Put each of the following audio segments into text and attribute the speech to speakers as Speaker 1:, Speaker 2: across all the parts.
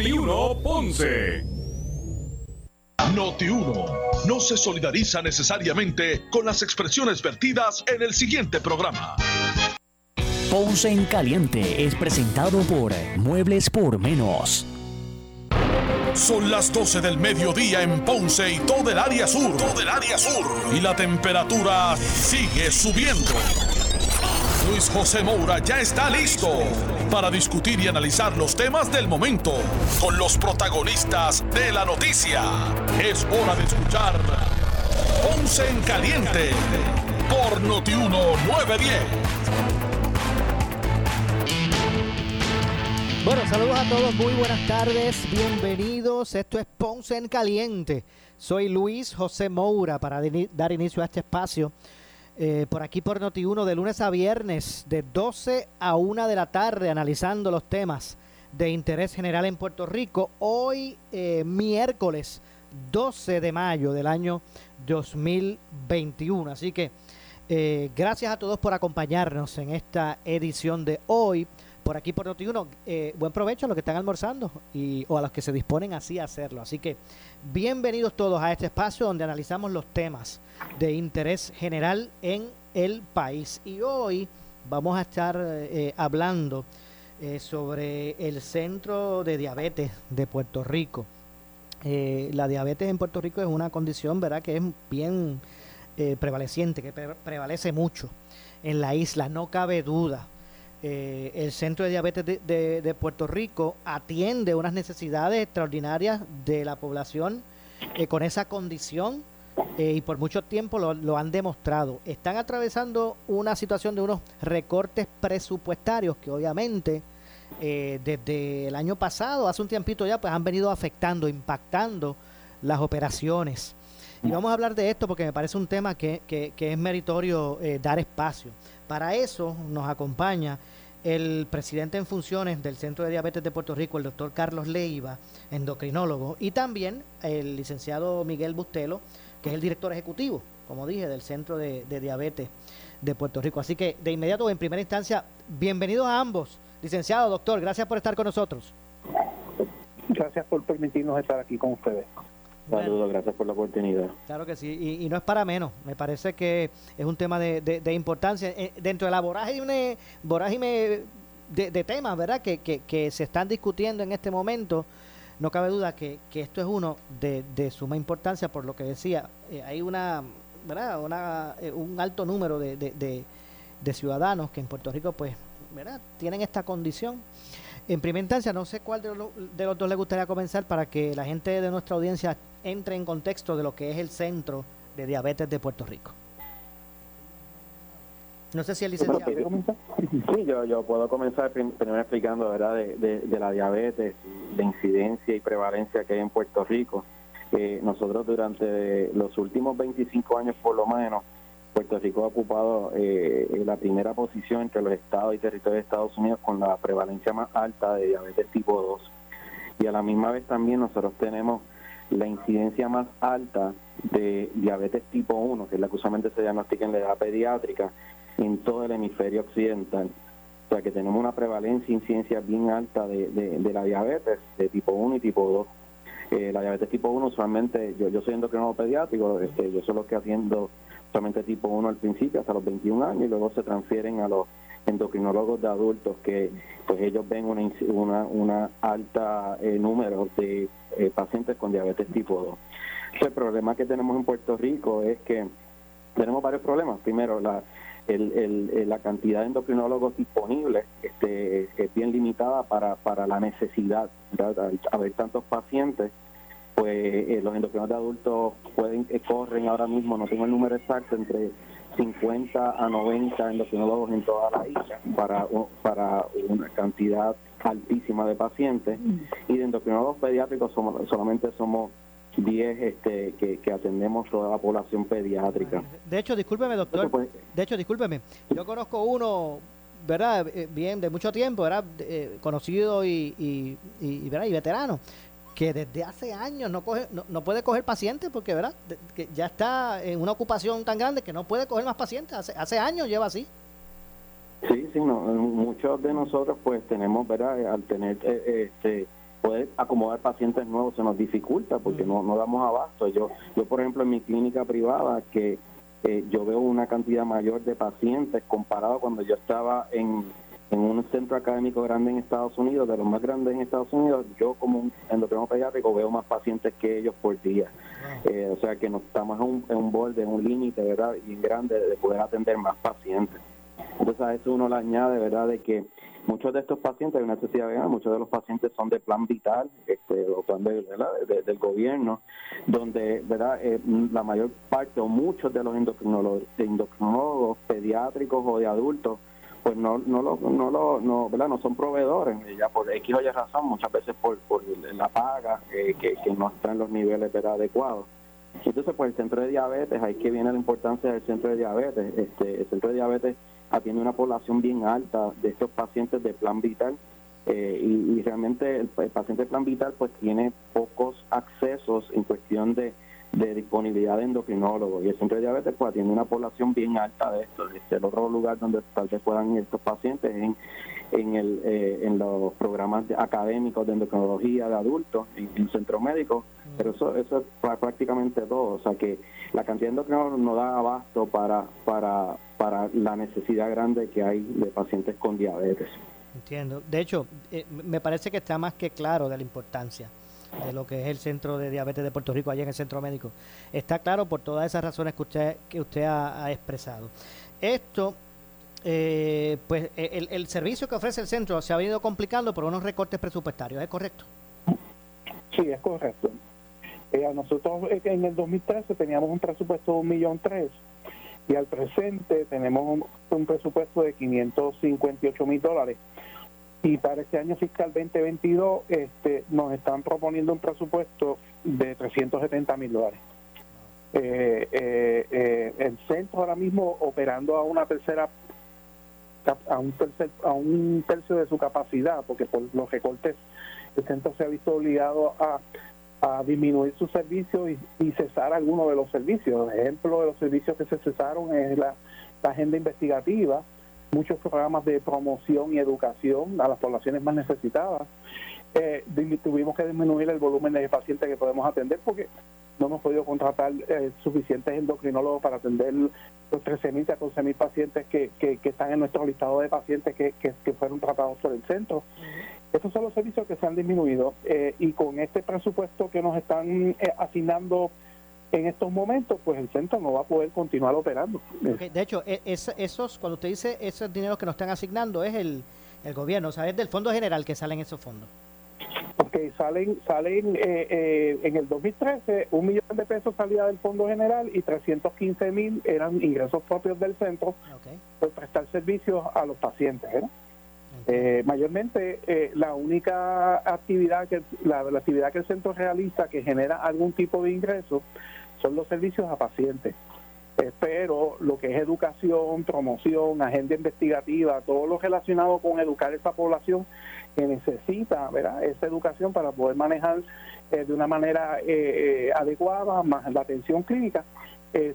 Speaker 1: Noti1 Ponce.
Speaker 2: Noti1 no se solidariza necesariamente con las expresiones vertidas en el siguiente programa.
Speaker 3: Ponce en Caliente es presentado por Muebles por Menos.
Speaker 2: Son las 12 del mediodía en Ponce y todo el área sur. Todo el área sur. Y la temperatura sigue subiendo. Luis José Moura ya está listo para discutir y analizar los temas del momento con los protagonistas de la noticia. Es hora de escuchar Ponce en Caliente por Notiuno 910.
Speaker 4: Bueno, saludos a todos, muy buenas tardes, bienvenidos. Esto es Ponce en Caliente. Soy Luis José Moura para dar inicio a este espacio eh, por aquí por Noti1 de lunes a viernes de 12 a 1 de la tarde analizando los temas de interés general en Puerto Rico. Hoy eh, miércoles 12 de mayo del año 2021. Así que eh, gracias a todos por acompañarnos en esta edición de hoy por aquí por Noti1. Eh, buen provecho a los que están almorzando y, o a los que se disponen así a hacerlo. Así que bienvenidos todos a este espacio donde analizamos los temas de interés general en el país. Y hoy vamos a estar eh, hablando eh, sobre el Centro de Diabetes de Puerto Rico. la diabetes en Puerto Rico es una condición, ¿verdad?, que es bien prevaleciente, que prevalece mucho en la isla, no cabe duda. Eh, el Centro de Diabetes de, Puerto Rico atiende unas necesidades extraordinarias de la población eh, con esa condición eh, y por mucho tiempo lo, han demostrado. Están atravesando una situación de unos recortes presupuestarios que obviamente desde el año pasado, hace un tiempito ya, pues han venido afectando, impactando las operaciones. Y vamos a hablar de esto porque me parece un tema que, que es meritorio dar espacio. Para eso nos acompaña el presidente en funciones del Centro de Diabetes de Puerto Rico, el doctor Carlos Leiva, endocrinólogo, y también el licenciado Miguel Bustelo, que es el director ejecutivo, como dije, del Centro de, Diabetes de Puerto Rico. Así que de inmediato, en primera instancia, bienvenidos a ambos. Licenciado, doctor, gracias por estar con nosotros.
Speaker 5: Gracias por permitirnos estar aquí con ustedes.
Speaker 6: Saludos, gracias por la oportunidad.
Speaker 4: Claro que sí, y, no es para menos. Me parece que es un tema de, de, importancia. Eh, dentro de la vorágine, vorágine de, de temas, ¿verdad?, que, que, se están discutiendo en este momento, no cabe duda que, que esto es uno de, de, suma importancia, por lo que decía, eh, hay una, ¿verdad?, una, eh, un alto número de, de ciudadanos que en Puerto Rico, pues, ¿verdad?, tienen esta condición en primera instancia, no sé cuál de, los dos le gustaría comenzar para que la gente de nuestra audiencia entre en contexto de lo que es el Centro de Diabetes de Puerto Rico. No sé si el licenciado...
Speaker 6: Sí, yo, yo puedo comenzar primero explicando ¿verdad? De, la diabetes, de incidencia y prevalencia que hay en Puerto Rico. Eh, nosotros durante los últimos 25 años por lo menos Puerto Rico ha ocupado eh, la primera posición entre los estados y territorios de Estados Unidos con la prevalencia más alta de diabetes tipo 2. Y a la misma vez también nosotros tenemos la incidencia más alta de diabetes tipo 1, que es la que usualmente se diagnostica en la edad pediátrica, en todo el hemisferio occidental. O sea que tenemos una prevalencia e incidencia bien alta de, la diabetes de tipo 1 y tipo 2. Eh, la diabetes tipo 1 usualmente, yo, yo soy endocrinólogo pediátrico, este, yo soy lo que haciendo solamente tipo 1 al principio, hasta los 21 años, y luego se transfieren a los endocrinólogos de adultos que pues ellos ven una, una, una alta eh, número de eh, pacientes con diabetes tipo 2. el problema que tenemos en Puerto Rico es que tenemos varios problemas. Primero, la, el, la cantidad de endocrinólogos disponibles este, es bien limitada para, para la necesidad. de haber tantos pacientes, pues eh, los endocrinólogos de adultos pueden eh, corren ahora mismo, no tengo el número exacto, entre 50 a 90 endocrinólogos en toda la isla para, para una cantidad altísima de pacientes y de endocrinólogos pediátricos somos, solamente somos 10 este, que, atendemos toda la población pediátrica.
Speaker 4: De hecho, discúlpeme doctor, pues, de hecho, discúlpeme, yo conozco uno ¿verdad? Eh, bien, de mucho tiempo, ¿verdad? conocido y, y, y, ¿verdad? y veterano, que desde hace años no, coge, no, puede coger pacientes porque verdad que ya está en una ocupación tan grande que no puede coger más pacientes. Hace, hace años lleva así.
Speaker 6: Sí sí no muchos de nosotros pues tenemos verdad al tener eh, este poder acomodar pacientes nuevos se nos dificulta porque no, no damos abasto. Yo, yo, por ejemplo, en mi clínica privada, que eh, yo veo una cantidad mayor de pacientes comparado cuando yo estaba en, en un centro académico grande en Estados Unidos, de los más grandes en Estados Unidos, yo como un endocrino pediátrico veo más pacientes que ellos por día. Eh, o sea que nos estamos en un, en un borde, en un límite, ¿verdad? Bien grande de poder atender más pacientes. Entonces a eso uno le añade, ¿verdad?, de que muchos de estos pacientes, hay una necesidad de muchos de los pacientes son de plan vital, este, o plan de, del gobierno, donde, ¿verdad?, eh, la mayor parte o muchos de los endocrinólogos, endocrinólogos pediátricos o de adultos pues no no lo, no lo, no, ¿verdad? no son proveedores ya por X o Y razón muchas veces por, por la paga eh, que, que no está en los niveles ¿verdad? adecuados entonces pues el centro de diabetes ahí que viene la importancia del centro de diabetes este el centro de diabetes atiende una población bien alta de estos pacientes de plan vital eh, y, realmente el, el paciente de plan vital pues tiene pocos accesos en cuestión de de disponibilidad de endocrinólogos y el centro de diabetes pues atiende una población bien alta de esto. Este, el otro lugar donde tal vez puedan ir estos pacientes en, en, el, eh, en los programas académicos de endocrinología de adultos en, el centro médico, pero eso, eso es prácticamente todo. O sea que la cantidad de endocrinólogos no da abasto para, para, para la necesidad grande que hay de pacientes con diabetes.
Speaker 4: Entiendo. De hecho, eh, me parece que está más que claro de la importancia de lo que es el Centro de Diabetes de Puerto Rico, allá en el Centro Médico. Está claro por todas esas razones que usted, que usted ha, expresado. Esto, eh, pues el, el, servicio que ofrece el centro se ha venido complicando por unos recortes presupuestarios, ¿es correcto?
Speaker 5: Sí, es correcto. Eh, nosotros eh, en el 2013 teníamos un presupuesto de un millón tres y al presente tenemos un, un presupuesto de 558 mil dólares y para este año fiscal 2022 este, nos están proponiendo un presupuesto de 370 mil dólares. Eh, eh, eh, el centro ahora mismo operando a una tercera a un tercer, a un tercio de su capacidad porque por los recortes el centro se ha visto obligado a, a disminuir sus servicios y, cesar algunos de los servicios. ejemplo de los servicios que se cesaron es la agenda investigativa, muchos programas de promoción y educación a las poblaciones más necesitadas. Eh, tuvimos que disminuir el volumen de pacientes que podemos atender porque no hemos podido contratar eh, suficientes endocrinólogos para atender los 13.000, 14.000 pacientes que, que, están en nuestro listado de pacientes que, que, fueron tratados por el centro. Estos son los servicios que se han disminuido eh, y con este presupuesto que nos están asignando en estos momentos, pues el centro no va a poder continuar operando.
Speaker 4: de hecho, e, esos, cuando usted dice esos dineros que nos están asignando, es el, el gobierno, o sea, es del Fondo General que salen esos fondos.
Speaker 5: Porque salen, salen eh, eh, en el 2013, un millón de pesos salía del Fondo General y 315 mil eran ingresos propios del centro por prestar servicios a los pacientes. Eh, mayormente la única actividad que la, actividad que el centro realiza que genera algún tipo de ingreso son los servicios a pacientes. Eh, pero lo que es educación, promoción, agenda investigativa, todo lo relacionado con educar a esa población que necesita ¿verdad? esa educación para poder manejar eh, de una manera eh, adecuada la atención clínica,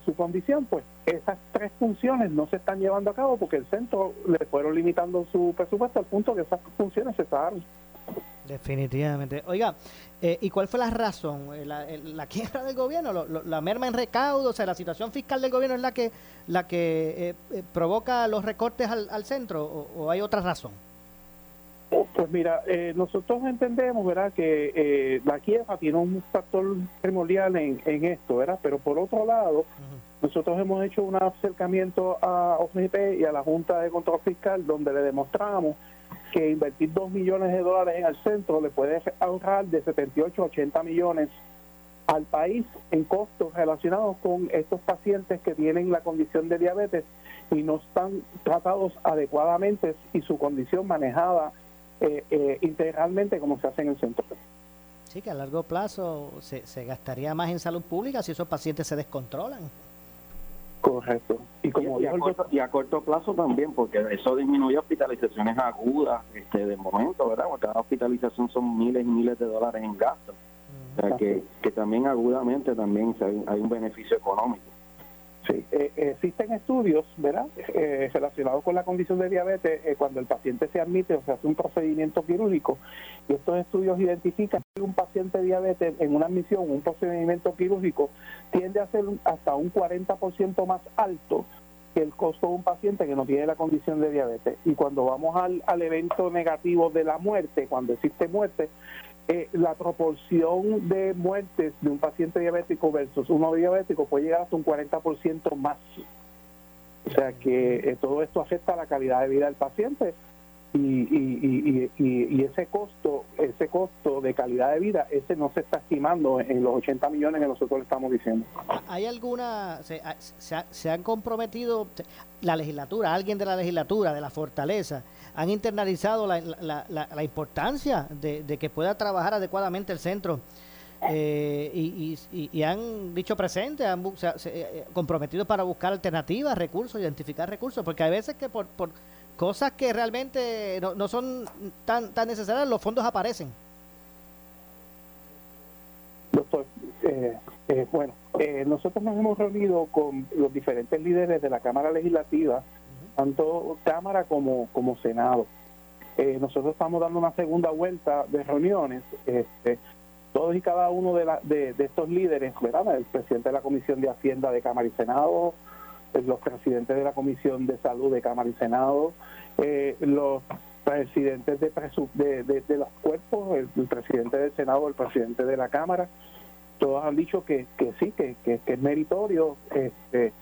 Speaker 5: su condición, pues esas tres funciones no se están llevando a cabo porque el centro le fueron limitando su presupuesto al punto que esas funciones se estaban
Speaker 4: Definitivamente. Oiga, eh, ¿y cuál fue la razón? Eh, ¿La, la quiebra del gobierno? ¿La merma en recaudo? O sea, ¿la situación fiscal del gobierno es la que la que eh, provoca los recortes al, centro o, hay otra razón?
Speaker 5: Pues mira, nosotros entendemos, ¿verdad?, que la quiebra tiene un factor primordial en, en esto, ¿verdad? Pero por otro lado, nosotros hemos hecho un acercamiento a OFP y a la Junta de Control Fiscal donde le demostramos que invertir 2 millones de dólares en el centro le puede ahorrar de 78 a 80 millones al país en costos relacionados con estos pacientes que tienen la condición de diabetes y no están tratados adecuadamente y su condición manejada eh, eh, integralmente como se hace en el centro.
Speaker 4: Sí, que a largo plazo se, se gastaría más en salud pública si esos pacientes se descontrolan.
Speaker 5: Correcto.
Speaker 6: Y, como y, a corto, plazo también, porque eso disminuye hospitalizaciones agudas este, de momento, ¿verdad? Porque cada hospitalización son miles y miles de dólares en gastos. O sea, que, que también agudamente también hay, un beneficio económico.
Speaker 5: Sí, eh, existen estudios, ¿verdad?, eh, relacionados con la condición de diabetes eh, cuando el paciente se admite o se hace un procedimiento quirúrgico y estos estudios identifican que un paciente diabetes en una admisión, un procedimiento quirúrgico, tiende a ser hasta un 40% más alto que el costo de un paciente que no tiene la condición de diabetes. Y cuando vamos al, al evento negativo de la muerte, cuando existe muerte, eh, la proporción de muertes de un paciente diabético versus uno diabético puede llegar hasta un 40% más. O sea que eh, todo esto afecta la calidad de vida del paciente y, y, y, y, ese costo ese costo de calidad de vida ese no se está estimando en los 80 millones que nosotros le estamos diciendo.
Speaker 4: ¿Hay alguna, se, se, se han comprometido la legislatura, alguien de la legislatura, de la fortaleza, han internalizado la, la, la, importancia de, de, que pueda trabajar adecuadamente el centro eh, y, y, y, han dicho presente, han eh, comprometido para buscar alternativas, recursos, identificar recursos, porque hay veces que por, por cosas que realmente no, no son tan, tan necesarias, los fondos aparecen.
Speaker 5: Doctor, eh, eh, bueno, eh, nosotros nos hemos reunido con los diferentes líderes de la Cámara Legislativa tanto Cámara como, como Senado. Eh, nosotros estamos dando una segunda vuelta de reuniones. Este, todos y cada uno de, la, de, estos líderes, ¿verdad? el presidente de la Comisión de Hacienda de Cámara y Senado, eh, los presidentes de la Comisión de Salud de Cámara y Senado, eh, los presidentes de, de, de, los cuerpos, el, presidente del Senado, el presidente de la Cámara, todos han dicho que, que sí, que, que es meritorio este,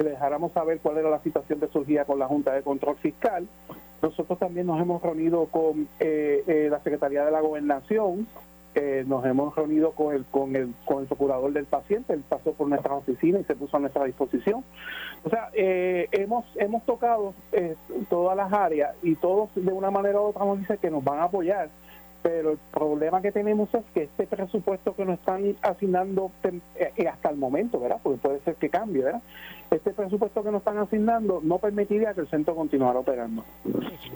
Speaker 5: que dejáramos saber cuál era la situación que surgía con la Junta de Control Fiscal. Nosotros también nos hemos reunido con eh, eh, la Secretaría de la Gobernación, eh, nos hemos reunido con el, con, el, con el procurador del paciente, él pasó por nuestra oficina y se puso a nuestra disposición. O sea, hemos, hemos tocado todas las áreas y todos de una manera u otra nos dicen que nos van a apoyar pero el problema que tenemos es que este presupuesto que nos están asignando eh, hasta el momento, ¿verdad? Porque puede ser que cambie, ¿verdad? Este presupuesto que nos están asignando no permitiría que el centro continuara operando.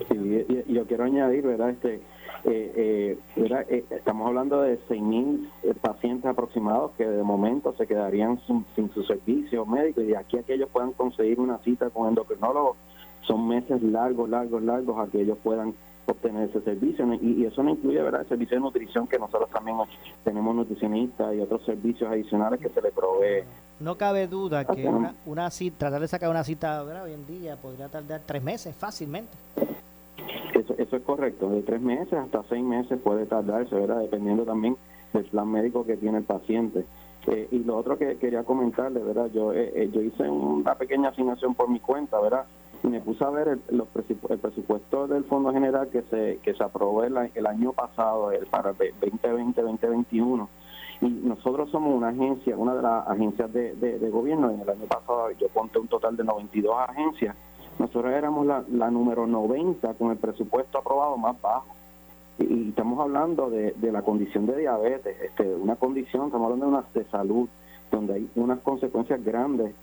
Speaker 6: Sí, y, yo quiero añadir, ¿verdad? Este, eh, eh. Eh, estamos hablando de 6.000 pacientes aproximados que de momento se quedarían sin, sin su servicio médico y de aquí a que ellos puedan conseguir una cita con endocrinólogo son meses largos, largos, largos a que ellos puedan obtener ese servicio y, y, eso no incluye verdad el servicio de nutrición que nosotros también tenemos nutricionistas y otros servicios adicionales que se le provee.
Speaker 4: No cabe duda que una, una cita tratar de sacar una cita ¿verdad? hoy en día podría tardar tres meses fácilmente.
Speaker 6: Eso, eso es correcto de tres meses hasta seis meses puede tardarse verdad dependiendo también del plan médico que tiene el paciente. Eh, y lo otro que quería comentarle verdad yo eh, eh yo hice una pequeña asignación por mi cuenta verdad me puse a ver el, los el presupuesto del Fondo General que se que se aprobó el, el año pasado, el para 2020-2021. Y nosotros somos una agencia, una de las agencias de, de, de, gobierno. En el año pasado yo conté un total de 92 agencias. Nosotros éramos la, la número 90 con el presupuesto aprobado más bajo. Y, y estamos hablando de, de, la condición de diabetes, este, una condición, estamos hablando de una de salud, donde hay unas consecuencias grandes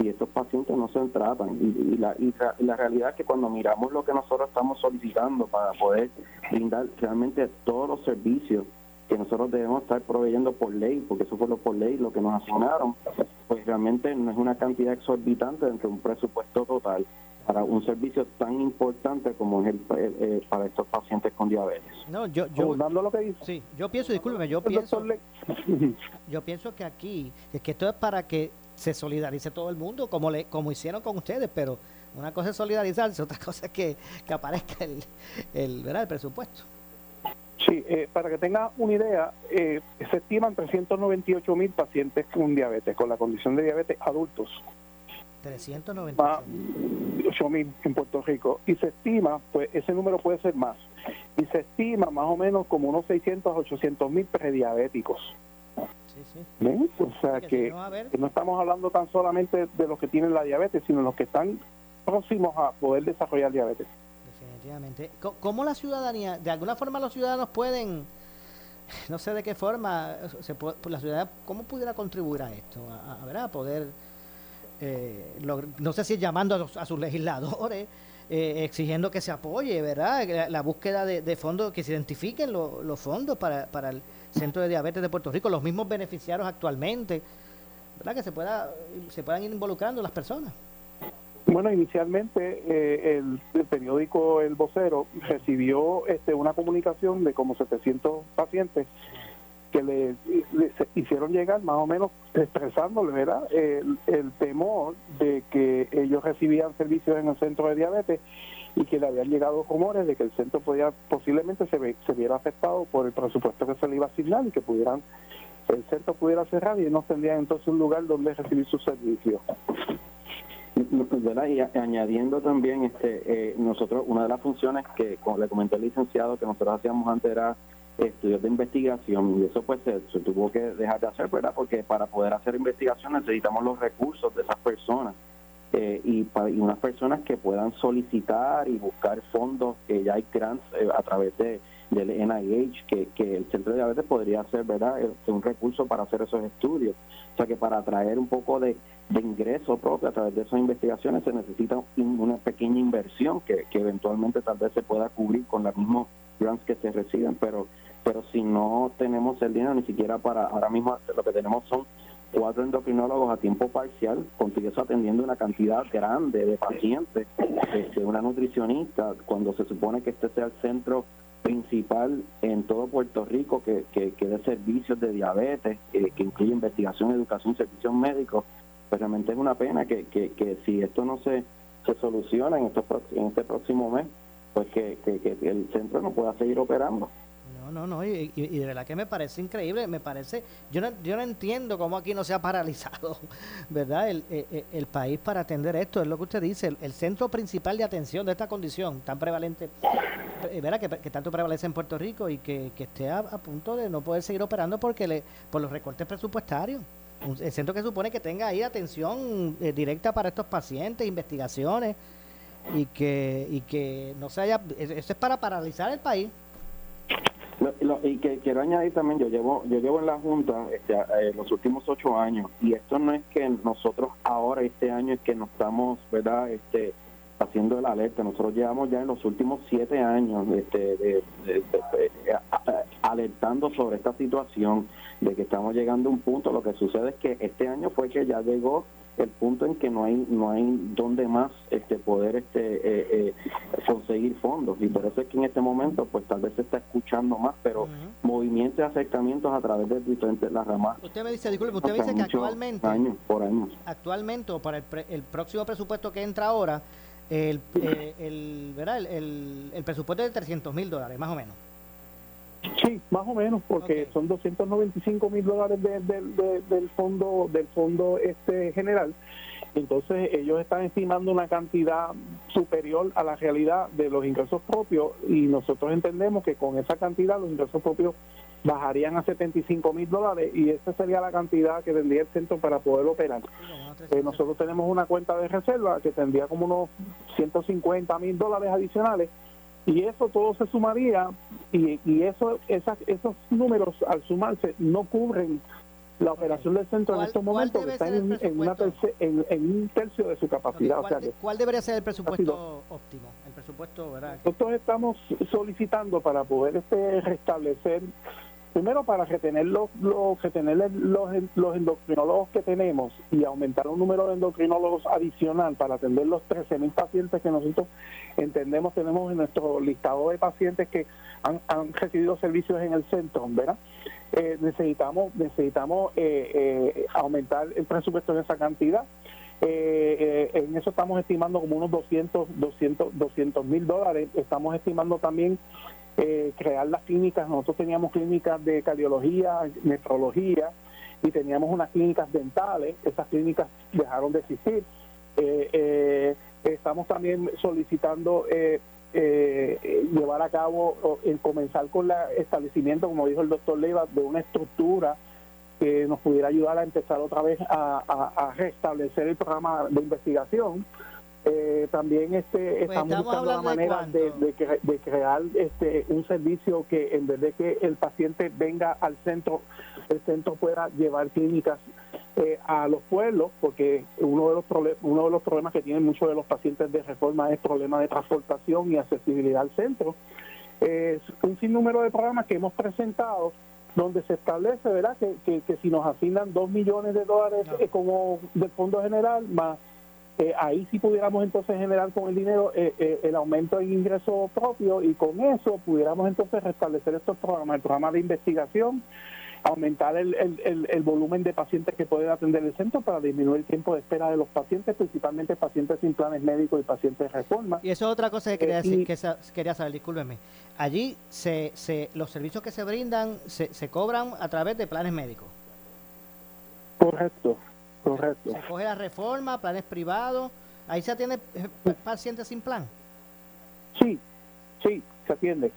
Speaker 6: y estos pacientes no se tratan. Y, y, la, y, la realidad es que cuando miramos lo que nosotros estamos solicitando para poder brindar realmente todos los servicios que nosotros debemos estar proveyendo por ley, porque eso fue lo por ley lo que nos asignaron, pues realmente no es una cantidad exorbitante dentro de un presupuesto total para un servicio tan importante como es el, el para estos pacientes con diabetes.
Speaker 4: No, yo yo
Speaker 5: dando lo que dice.
Speaker 4: Sí, yo pienso, discúlpeme, yo pienso yo pienso que aquí es que esto es para que se solidarice todo el mundo, como le como hicieron con ustedes, pero una cosa es solidarizarse, otra cosa es que, que aparezca el, el, ¿verdad? el presupuesto.
Speaker 5: Sí, eh, para que tenga una idea, eh, se estiman 398 mil pacientes con diabetes, con la condición de diabetes adultos.
Speaker 4: 398
Speaker 5: mil en Puerto Rico. Y se estima, pues ese número puede ser más. Y se estima más o menos como unos 600 a 800 mil prediabéticos.
Speaker 4: Sí, sí.
Speaker 5: ¿Ven? O sea que, que, no, que, no, estamos hablando tan solamente de los que tienen la diabetes, sino los que están próximos a poder desarrollar diabetes.
Speaker 4: Definitivamente. ¿Cómo la ciudadanía, de alguna forma los ciudadanos pueden, no sé de qué forma, se puede, la ciudadanía, cómo pudiera contribuir a esto? A, a, a poder, eh, no sé si llamando a, los, a sus legisladores, eh, exigiendo que se apoye, ¿verdad? La, la búsqueda de, de, fondos, que se identifiquen lo, los fondos para, para el Centro de Diabetes de Puerto Rico, los mismos beneficiarios actualmente. ¿verdad? que se pueda se puedan ir involucrando las personas.
Speaker 5: Bueno, inicialmente eh, el, periódico El Vocero recibió este, una comunicación de como 700 pacientes que le, hicieron llegar más o menos expresándole ¿verdad? El, el, temor de que ellos recibían servicios en el centro de diabetes y que le habían llegado rumores de que el centro podía posiblemente se, se viera afectado por el presupuesto que se le iba a asignar y que pudieran el centro pudiera cerrar y no tendrían entonces un lugar donde recibir sus servicios.
Speaker 6: Y añadiendo también, este, eh, nosotros, una de las funciones que, como le comenté al licenciado, que nosotros hacíamos antes era estudios de investigación y eso pues se, tuvo que dejar de hacer, ¿verdad? Porque para poder hacer investigación necesitamos los recursos de esas personas eh, y, y unas personas que puedan solicitar y buscar fondos, que ya hay grants eh, a través de del NIH, que, que el centro de diabetes podría ser, ¿verdad?, un recurso para hacer esos estudios. O sea que para atraer un poco de, de ingreso propio a través de esas investigaciones se necesita una pequeña inversión que, que eventualmente tal vez se pueda cubrir con los mismos grants que se reciben, pero pero si no tenemos el dinero ni siquiera para, ahora mismo lo que tenemos son cuatro endocrinólogos a tiempo parcial, con eso atendiendo una cantidad grande de pacientes, este, una nutricionista, cuando se supone que este sea el centro principal en todo Puerto Rico que, que, que dé servicios de diabetes, que incluye investigación, educación, servicios médicos, pues realmente es una pena que, que, que si esto no se, se soluciona en, estos, en este próximo mes, pues que, que el centro no pueda seguir operando.
Speaker 4: No, no, no, y, de verdad que me parece increíble, me parece, yo no, yo no entiendo cómo aquí no se ha paralizado, ¿verdad? El, eh, eh, el, país para atender esto, es lo que usted dice, el, centro principal de atención de esta condición tan prevalente, eh, ¿verdad? Que, tanto prevalece en Puerto Rico y que, esté a, punto de no poder seguir operando porque le, por los recortes presupuestarios. el centro que supone que tenga ahí atención directa para estos pacientes, investigaciones y que, y que no se haya, eso es para paralizar el país
Speaker 6: y que quiero añadir también, yo llevo yo llevo en la Junta este, eh, los últimos ocho años y esto no es que nosotros ahora este año es que nos estamos, ¿verdad? Este, haciendo el alerta. Nosotros llevamos ya en los últimos siete años este, de, alertando sobre esta situación de que estamos llegando a un punto. Lo que sucede es que este año fue que ya llegó el punto en que no hay no hay donde más este poder este eh, eh, conseguir fondos. Y por eso es que en este momento pues tal vez se está escuchando más pero movimientos y acercamientos a través de diferentes las ramas
Speaker 4: usted me dice disculpe usted me dice que actualmente
Speaker 6: años por años.
Speaker 4: actualmente o para el, el próximo presupuesto que entra ahora el, eh, el, ¿verdad? El, el, presupuesto de 300 mil dólares más o menos
Speaker 5: Sí, más o menos, porque son 295 mil dólares del fondo del fondo este general. Entonces ellos están estimando una cantidad superior a la realidad de los ingresos propios y nosotros entendemos que con esa cantidad los ingresos propios bajarían a 75 mil dólares y esa sería la cantidad que tendría el centro para poder operar. Eh, nosotros tenemos una cuenta de reserva que tendría como unos 150 mil dólares adicionales y eso todo se sumaría y, y eso esas, esos números al sumarse no cubren la operación del centro en estos momentos que está en, una en, un tercio de su capacidad.
Speaker 4: ¿Cuál, debería ser el presupuesto óptimo? El presupuesto, ¿verdad?
Speaker 5: Nosotros estamos solicitando para poder este restablecer primero para retener los, los retener los, los endocrinólogos que tenemos y aumentar un número de endocrinólogos adicional para atender los 13.000 pacientes que nosotros entendemos tenemos en nuestro listado de pacientes que han, han recibido servicios en el centro, ¿verdad? Eh, necesitamos necesitamos eh, eh, aumentar el presupuesto en esa cantidad. en eso estamos estimando como unos 200 200 200 mil dólares. Estamos estimando también eh, crear las clínicas. Nosotros teníamos clínicas de cardiología, nefrología y teníamos unas clínicas dentales. Esas clínicas dejaron de existir. Eh, eh, estamos también solicitando llevar a cabo, el comenzar con el establecimiento, como dijo el doctor Leiva, de una estructura que nos pudiera ayudar a empezar otra vez a restablecer el programa de investigación eh, también este pues estamos, buscando la manera de, de, crear este un servicio que en vez de que el paciente venga al centro el centro pueda llevar clínicas eh, a los pueblos porque uno de los uno de los problemas que tienen muchos de los pacientes de reforma es problema de transportación y accesibilidad al centro. Eh, un sinnúmero de programas que hemos presentado donde se establece, ¿verdad?, que, que, si nos asignan dos millones de dólares eh, como del Fondo General, más eh, ahí sí pudiéramos entonces generar con el dinero eh, el aumento en ingreso propio y con eso pudiéramos entonces restablecer estos programas, el programa de investigación, aumentar el, el, el, volumen de pacientes que puede atender el centro para disminuir el tiempo de espera de los pacientes, principalmente pacientes sin planes médicos y pacientes de reforma.
Speaker 4: Y eso es otra cosa que quería, decir, que quería saber, discúlpeme. Allí se, se, los servicios que se brindan se, se cobran a través de planes médicos.
Speaker 5: Correcto, correcto.
Speaker 4: Se, coge la reforma, planes privados. Ahí se atiende eh, pacientes sin plan.
Speaker 5: Sí, sí, se atiende.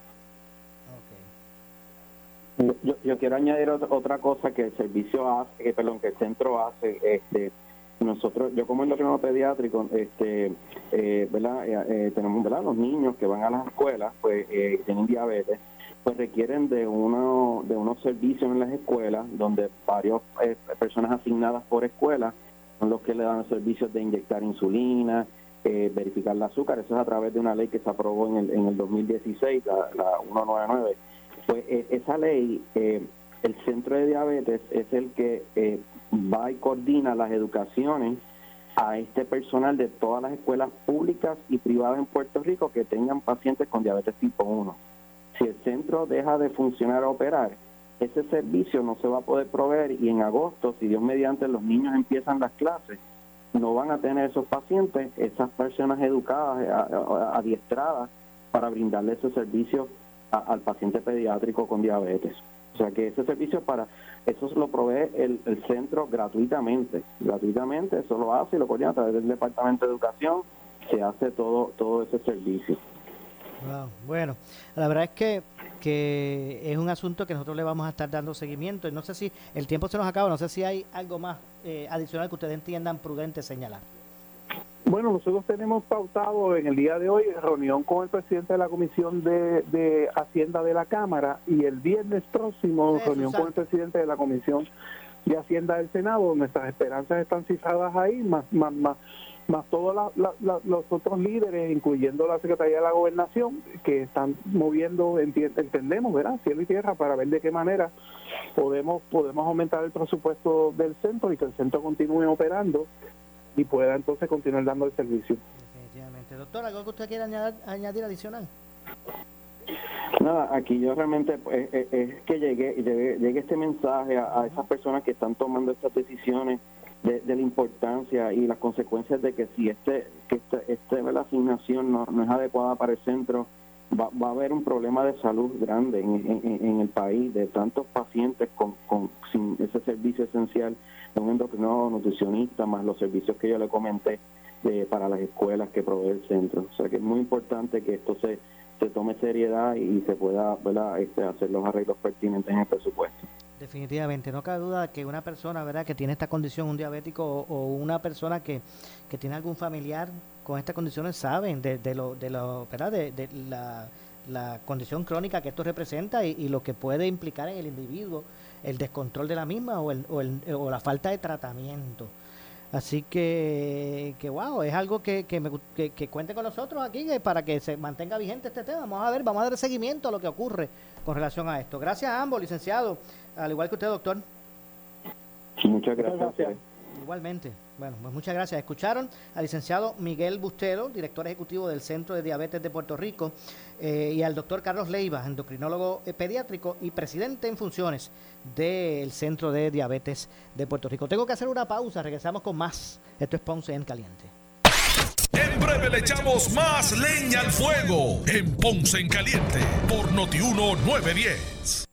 Speaker 6: Yo, yo quiero añadir otra cosa que el servicio hace, eh, perdón, que el centro hace. Este, nosotros, yo como endocrinólogo pediátrico, este, eh, ¿verdad? Eh, tenemos, ¿verdad? Los niños que van a las escuelas, pues tienen diabetes, pues requieren de uno, de unos servicios en las escuelas, donde varias personas asignadas por escuela son los que le dan servicios de inyectar insulina, verificar el azúcar. Eso es a través de una ley que se aprobó en el, en el 2016, la, la 199 pues eh, esa ley, eh, el centro de diabetes es el que eh, va y coordina las educaciones a este personal de todas las escuelas públicas y privadas en Puerto Rico que tengan pacientes con diabetes tipo 1. Si el centro deja de funcionar o operar, ese servicio no se va a poder proveer y en agosto, si Dios mediante los niños empiezan las clases, no van a tener esos pacientes, esas personas educadas, adiestradas para brindarle ese servicio al paciente pediátrico con diabetes. O sea que ese servicio para, eso lo provee el, centro gratuitamente, gratuitamente, eso lo hace y lo coordina a través del Departamento de Educación, se hace todo, todo ese servicio.
Speaker 4: Bueno, la verdad es que, que es un asunto que nosotros le vamos a estar dando seguimiento y no sé si el tiempo se nos acaba, no sé si hay algo más eh, adicional que ustedes entiendan prudente señalar.
Speaker 5: Bueno, nosotros tenemos pautado en el día de hoy reunión con el presidente de la Comisión de, Hacienda de la Cámara y el viernes próximo reunión con el presidente de la Comisión de Hacienda del Senado. Nuestras esperanzas están cifradas ahí, más, más, más, más todos los otros líderes, incluyendo la Secretaría de la Gobernación, que están moviendo, entendemos, ¿verdad? Cielo y tierra para ver de qué manera podemos, podemos aumentar el presupuesto del centro y que el centro continúe operando y pueda entonces continuar dando el servicio.
Speaker 4: Definitivamente. Doctor, ¿algo que usted quiera añadir, adicional?
Speaker 6: Nada, aquí yo realmente pues, eh, eh, es, que llegue, llegue, este mensaje a, esas personas que están tomando estas decisiones de, la importancia y las consecuencias de que si este que este, este asignación no, es adecuada para el centro, va, va, a haber un problema de salud grande en, en, el país de tantos pacientes con, con sin ese servicio esencial un endocrino nutricionista, más los servicios que yo le comenté eh, para las escuelas que provee el centro. O sea que es muy importante que esto se, se tome seriedad y se pueda este, hacer los arreglos pertinentes en el presupuesto.
Speaker 4: Definitivamente, no cabe duda que una persona verdad que tiene esta condición, un diabético o, una persona que, que, tiene algún familiar con estas condiciones saben de, de lo, de, lo, ¿verdad? de, la, condición crónica que esto representa y, y, lo que puede implicar en el individuo el descontrol de la misma o, el, o, el, o la falta de tratamiento. Así que, que wow, es algo que, que, me, que, cuente con nosotros aquí para que se mantenga vigente este tema. Vamos a ver, vamos a dar seguimiento a lo que ocurre con relación a esto. Gracias a ambos, licenciado, al igual que usted, doctor.
Speaker 6: Muchas gracias.
Speaker 4: Igualmente. Bueno, pues muchas gracias. Escucharon al licenciado Miguel Bustelo, director ejecutivo del Centro de Diabetes de Puerto Rico, eh, y al doctor Carlos Leiva, endocrinólogo eh, pediátrico y presidente en funciones del Centro de Diabetes de Puerto Rico. Tengo que hacer una pausa, regresamos con más. Esto es Ponce en Caliente.
Speaker 2: En breve le echamos más leña al fuego en Ponce en Caliente por Notiuno 910.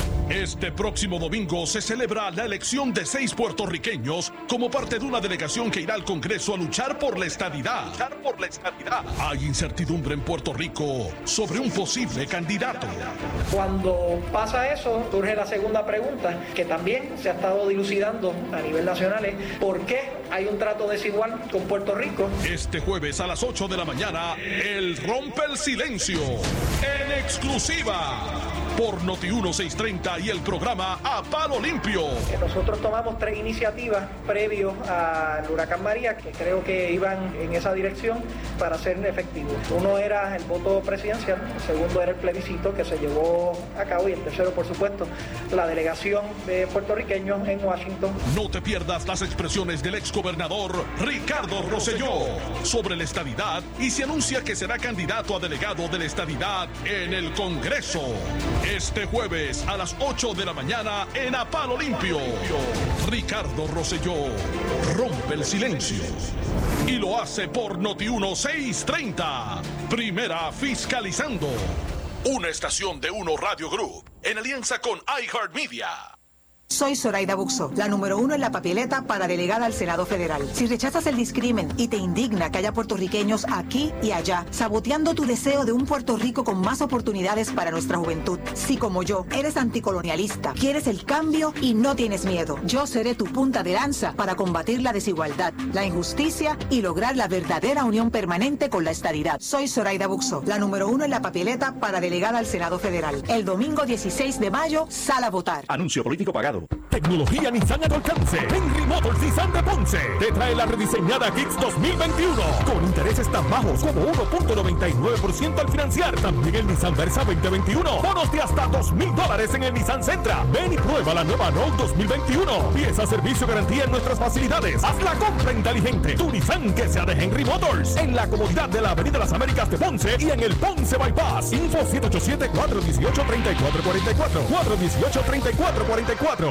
Speaker 2: Este próximo domingo se celebra la elección de seis puertorriqueños como parte de una delegación que irá al Congreso a luchar por la estadidad. Luchar por la estadidad. Hay incertidumbre en Puerto Rico sobre un posible candidato.
Speaker 7: Cuando pasa eso, surge la segunda pregunta, que también se ha estado dilucidando a nivel nacional, es ¿por qué hay un trato desigual con Puerto Rico?
Speaker 2: Este jueves a las 8 de la mañana, el Rompe el Silencio, en exclusiva, por Noti 1630 y el programa A Palo Limpio.
Speaker 7: Que Nosotros tomamos tres iniciativas previos al huracán María que creo que iban en esa dirección para ser efectivos. Uno era el voto presidencial, el segundo era el plebiscito que se llevó a cabo y el tercero, por supuesto, la delegación de puertorriqueños en Washington.
Speaker 2: No te pierdas las expresiones del exgobernador Ricardo Rosselló sobre la estadidad y se anuncia que será candidato a delegado de la estadidad en el Congreso. Este jueves a las 8 de la mañana en A Palo Limpio. Ricardo Rosselló rompe el silencio y lo hace por Noti 1630. Primera fiscalizando. Una estación de Uno Radio Group en alianza con iHeartMedia.
Speaker 8: Soy Zoraida Buxo, la número uno en la papeleta para delegada al Senado Federal. Si rechazas el discrimen y te indigna que haya puertorriqueños aquí y allá, saboteando tu deseo de un Puerto Rico con más oportunidades para nuestra juventud. Si como yo eres anticolonialista, quieres el cambio y no tienes miedo, yo seré tu punta de lanza para combatir la desigualdad, la injusticia y lograr la verdadera unión permanente con la estadidad. Soy Zoraida Buxo, la número uno en la papeleta para delegada al Senado Federal. El domingo 16 de mayo, sal a votar.
Speaker 9: Anuncio político pagado. Tecnología Nissan a tu alcance. Henry Motors Nissan de Ponce te trae la rediseñada Kicks 2021 con intereses tan bajos como 1.99% al financiar. También el Nissan Versa 2021. Bonos de hasta 2 mil dólares en el Nissan Sentra. Ven y prueba la nueva Rogue 2021. Pieza servicio garantía en nuestras facilidades. Haz la compra inteligente. Tu Nissan que sea de Henry Motors. En la comodidad de la Avenida Las Américas de Ponce y en el Ponce Bypass. Info 787-418-3444. 418-3444.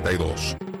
Speaker 10: 42.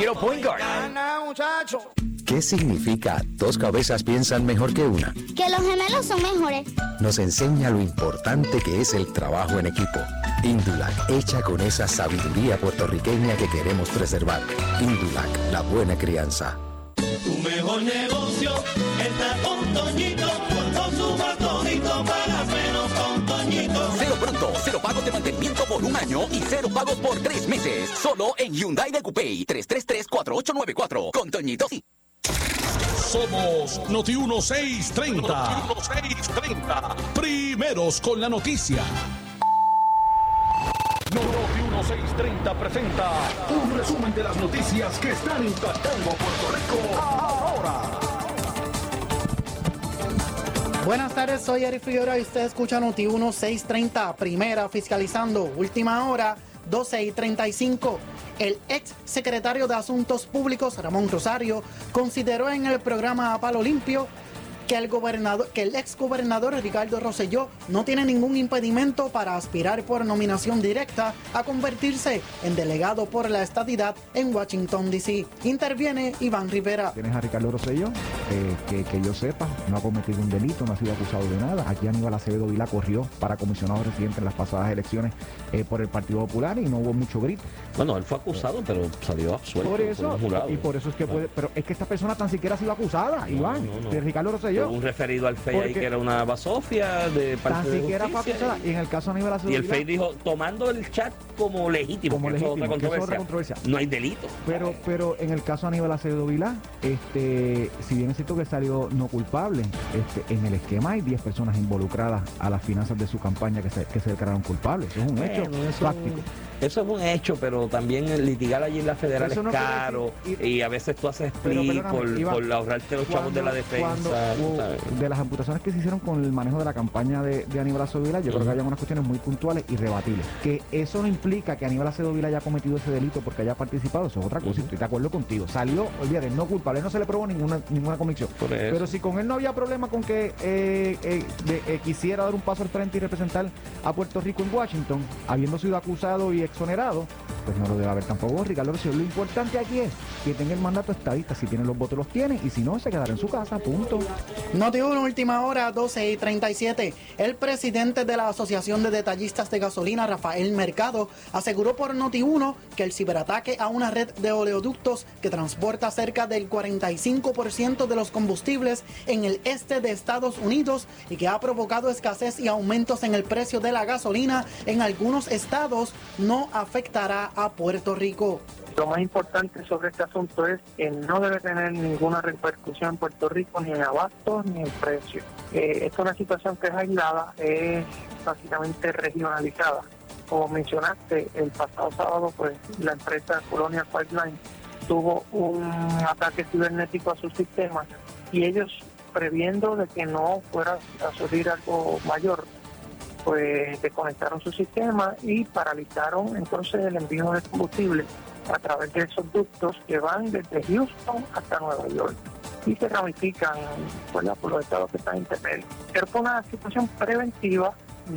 Speaker 11: Quiero
Speaker 12: point guard. ¿Qué significa dos cabezas piensan mejor que una?
Speaker 13: Que los gemelos son mejores.
Speaker 12: Nos enseña lo importante que es el trabajo en equipo. Indulac, hecha con esa sabiduría puertorriqueña que queremos preservar. Indulac, la buena crianza.
Speaker 11: Tu mejor negocio está con Toñito,
Speaker 14: cero pagos de mantenimiento por un año y cero pagos por tres meses. Solo en Hyundai de Coupé 333-4894. Con Toñito sí.
Speaker 2: Somos Noti 1630. Noti 1630. Primeros con la noticia. Noti 1630 presenta un resumen de las noticias que están impactando Puerto Rico ahora.
Speaker 15: Buenas tardes, soy Eric Figueroa y usted escucha Noti 1630, primera fiscalizando, última hora, 12 y 35. El ex secretario de Asuntos Públicos, Ramón Rosario, consideró en el programa A Palo Limpio que el, gobernador, que el ex gobernador Ricardo Rosselló no tiene ningún impedimento para aspirar por nominación directa a convertirse en delegado por la estadidad en Washington, D.C. Interviene Iván Rivera.
Speaker 16: Tienes a Ricardo Rosselló, eh, que, que yo sepa, no ha cometido un delito, no ha sido acusado de nada. Aquí Aníbal Acevedo Vila corrió para comisionado residente en las pasadas elecciones eh, por el Partido Popular y no hubo mucho grito.
Speaker 17: Bueno, él fue acusado, pero salió absuelto.
Speaker 16: Por eso,
Speaker 17: jurado.
Speaker 16: y por eso es que puede, pero es que esta persona tan siquiera ha sido acusada, Iván,
Speaker 17: no, no.
Speaker 16: de Ricardo Rosselló.
Speaker 17: Hubo un referido al FEI ahí que era una basofia de
Speaker 16: Tan
Speaker 17: parte de
Speaker 16: siquiera
Speaker 17: justicia.
Speaker 16: Y en el caso Aníbal Acevedo
Speaker 17: Y el FEI dijo, tomando el chat como legítimo,
Speaker 16: Como
Speaker 17: que eso es
Speaker 16: legítimo,
Speaker 17: otra
Speaker 16: eso es otra
Speaker 17: controversia, no hay delito.
Speaker 16: Pero, pero en el caso Aníbal Acevedo Vilá, este, si bien es cierto que salió no culpable, este, en el esquema hay 10 personas involucradas a las finanzas de su campaña que se, que se declararon culpables. Eso es un hecho
Speaker 17: Bueno, eso-
Speaker 16: práctico.
Speaker 17: Eso es un hecho, pero también litigar allí en la federal es
Speaker 16: no
Speaker 17: caro
Speaker 16: decir-
Speaker 17: y, a veces tú haces split por, ahorrarte los chavos de la defensa.
Speaker 16: cuando de las amputaciones que se hicieron con el manejo de la campaña de, de Aníbal Acevedo yo creo que hay unas cuestiones muy puntuales y rebatibles. Que eso no implica que Aníbal Acevedo haya cometido ese delito porque haya participado, eso es otra cosa, y estoy de acuerdo contigo. Salió, olvídate, no culpable, no se le probó ninguna, ninguna convicción. Pero si con él no había problema con que eh, eh, de- eh, quisiera dar un paso al frente y representar a Puerto Rico en Washington, habiendo sido acusado y exonerado, pues no lo debe haber tampoco Ricardo. Lo importante aquí es que tenga el mandato estadista. Si tiene los votos, los tiene. Y si no, se quedará en su casa. Punto.
Speaker 15: Noti 1, última hora, 12 y 37. El presidente de la Asociación de Detallistas de Gasolina, Rafael Mercado, aseguró por Noti 1 que el ciberataque a una red de oleoductos que transporta cerca del 45% de los combustibles en el este de Estados Unidos y que ha provocado escasez y aumentos en el precio de la gasolina en algunos estados no afectará a Puerto Rico.
Speaker 18: Lo más importante sobre este asunto es que no debe tener ninguna repercusión en Puerto Rico ni en abastos ni en precio. Eh, esta es una situación que es aislada, es básicamente regionalizada. Como mencionaste, el pasado sábado pues la empresa Colonial Pipeline tuvo un ataque cibernético a su sistema y ellos previendo de que no fuera a surgir algo mayor, pues desconectaron su sistema y paralizaron entonces el envío de combustible a través de esos ductos que van desde Houston hasta Nueva York y se ramifican ¿verdad? por los estados que están intermedios. Pero fue una situación preventiva,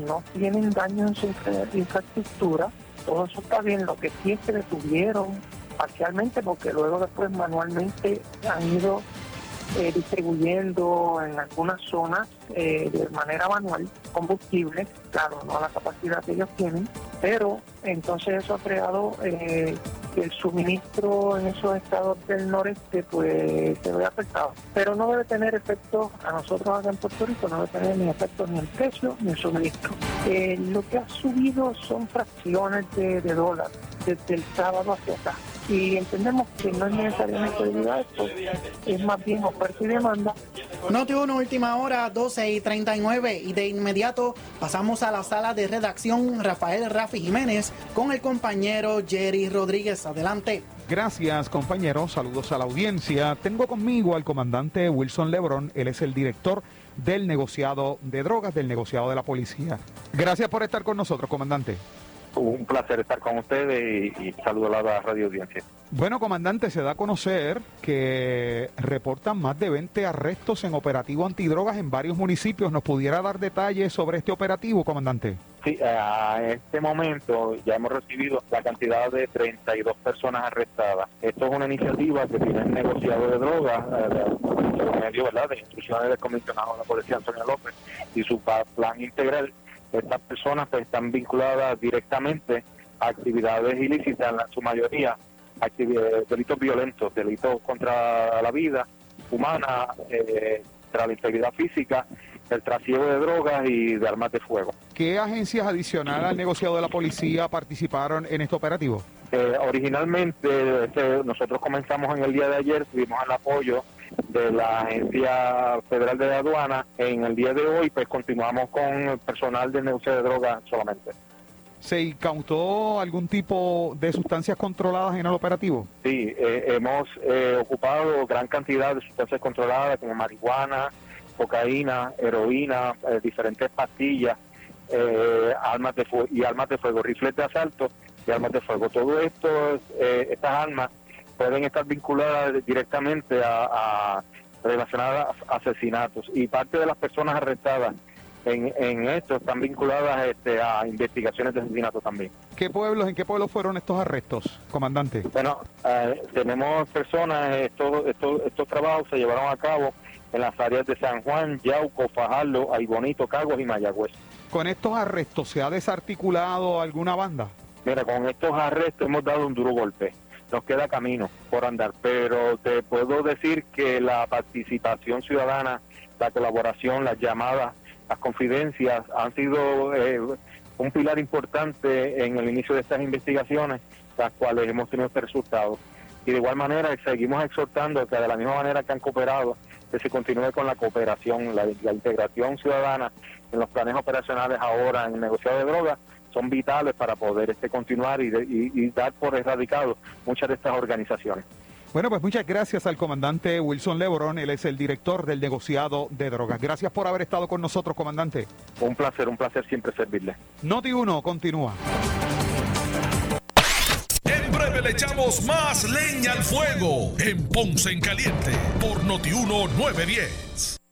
Speaker 18: no tienen daño en su infra- infraestructura, todo eso está bien, lo que sí es que detuvieron parcialmente porque luego después manualmente han ido eh, distribuyendo en algunas zonas eh, de manera manual combustible, claro, no la capacidad que ellos tienen, pero entonces eso ha creado eh, el suministro en esos estados del noreste pues se ve afectado. Pero no debe tener efecto a nosotros acá en Puerto Rico, no debe tener ni efecto ni el precio ni el suministro. Eh, lo que ha subido son fracciones de, de dólar desde el sábado hacia acá. Y entendemos que no es necesariamente debido a esto, es más bien oferta y demanda.
Speaker 15: Noti 1, última hora, 12 y 39. Y de inmediato pasamos a la sala de redacción Rafael Rafi Jiménez con el compañero Jerry Rodríguez. Adelante.
Speaker 19: Gracias, compañeros. Saludos a la audiencia. Tengo conmigo al comandante Wilson Lebron. Él es el director del negociado de drogas, del negociado de la policía. Gracias por estar con nosotros, comandante.
Speaker 20: Un placer estar con ustedes y, y saludo a la radio audiencia.
Speaker 19: Bueno, comandante, se da a conocer que reportan más de 20 arrestos en operativo antidrogas en varios municipios. ¿Nos pudiera dar detalles sobre este operativo, comandante?
Speaker 20: Sí, a este momento ya hemos recibido la cantidad de 32 personas arrestadas. Esto es una iniciativa que tiene el negociado de drogas, eh, ¿verdad? de instrucciones del comisionado de la policía Antonio López y su plan integral. Estas personas pues, están vinculadas directamente a actividades ilícitas, en la- su mayoría actividades, delitos violentos, delitos contra la vida humana, eh, contra la integridad física, el trasiego de drogas y de armas de fuego.
Speaker 19: ¿Qué agencias adicionales al negociado de la policía participaron en este operativo?
Speaker 20: Eh, originalmente este, nosotros comenzamos en el día de ayer, tuvimos el apoyo de la Agencia Federal de Aduana. En el día de hoy pues continuamos con el personal del negocio de drogas solamente.
Speaker 19: ¿Se incautó algún tipo de sustancias controladas en el operativo?
Speaker 20: Sí, eh, hemos eh, ocupado gran cantidad de sustancias controladas como marihuana, cocaína, heroína, eh, diferentes pastillas, eh, armas de y armas de fuego, rifles de asalto y armas de fuego. Todo esto, eh, estas armas pueden estar vinculadas directamente a, a relacionadas a asesinatos y parte de las personas arrestadas en, en esto están vinculadas este, a investigaciones de asesinato también.
Speaker 19: ¿Qué pueblos, en qué pueblos fueron estos arrestos, comandante?
Speaker 20: Bueno, eh, tenemos personas, estos, estos, estos trabajos se llevaron a cabo en las áreas de San Juan, Yauco, Fajardo, Aybonito, Cagos y Mayagüez.
Speaker 19: ¿Con estos arrestos se ha desarticulado alguna banda?
Speaker 20: Mira, con estos arrestos hemos dado un duro golpe. Nos queda camino por andar, pero te puedo decir que la participación ciudadana, la colaboración, las llamadas, las confidencias han sido eh, un pilar importante en el inicio de estas investigaciones, las cuales hemos tenido este resultado. Y de igual manera seguimos exhortando que de la misma manera que han cooperado, que se continúe con la cooperación, la, integración ciudadana en los planes operacionales ahora en el negociado de drogas, son vitales para poder este continuar y, de- y- y dar por erradicado muchas de estas organizaciones.
Speaker 19: Bueno, pues muchas gracias al comandante Wilson Lebron, él es el director del negociado de drogas. Gracias por haber estado con nosotros, comandante.
Speaker 20: Un placer, un placer siempre servirle.
Speaker 19: Noti 1, continúa.
Speaker 2: En breve le echamos más leña al fuego en Ponce en Caliente por Notiuno 910.